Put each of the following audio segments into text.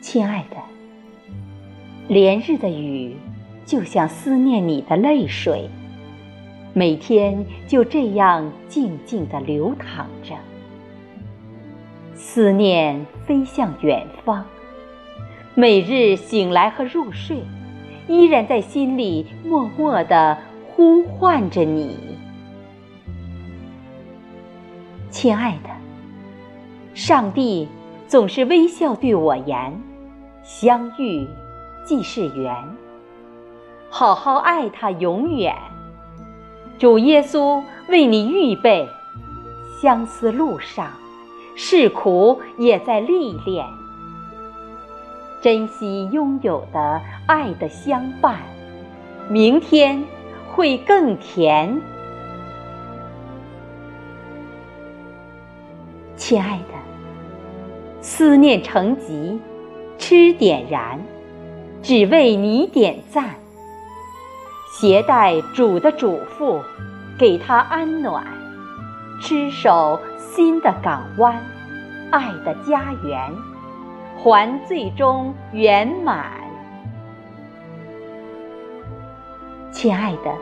亲爱的，连日的雨就像思念你的泪水，每天就这样静静的流淌着。思念飞向远方，每日醒来和入睡，依然在心里默默的呼唤着你。亲爱的，上帝总是微笑对我言。相遇即是缘，好好爱他永远。主耶稣为你预备，相思路上，是苦也在历练。珍惜拥有的爱的相伴，明天会更甜。亲爱的，思念成疾。痴点燃，只为你点赞。携带主的嘱咐，给他安暖，痴守心的港湾，爱的家园，还最终圆满。亲爱的，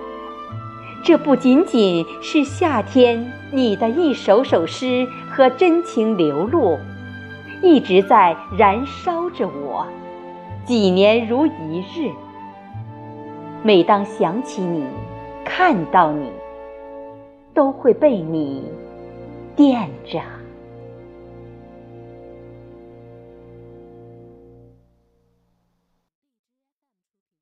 这不仅仅是夏天你的一首首诗和真情流露。一直在燃烧着我，几年如一日。每当想起你，看到你，都会被你惦着。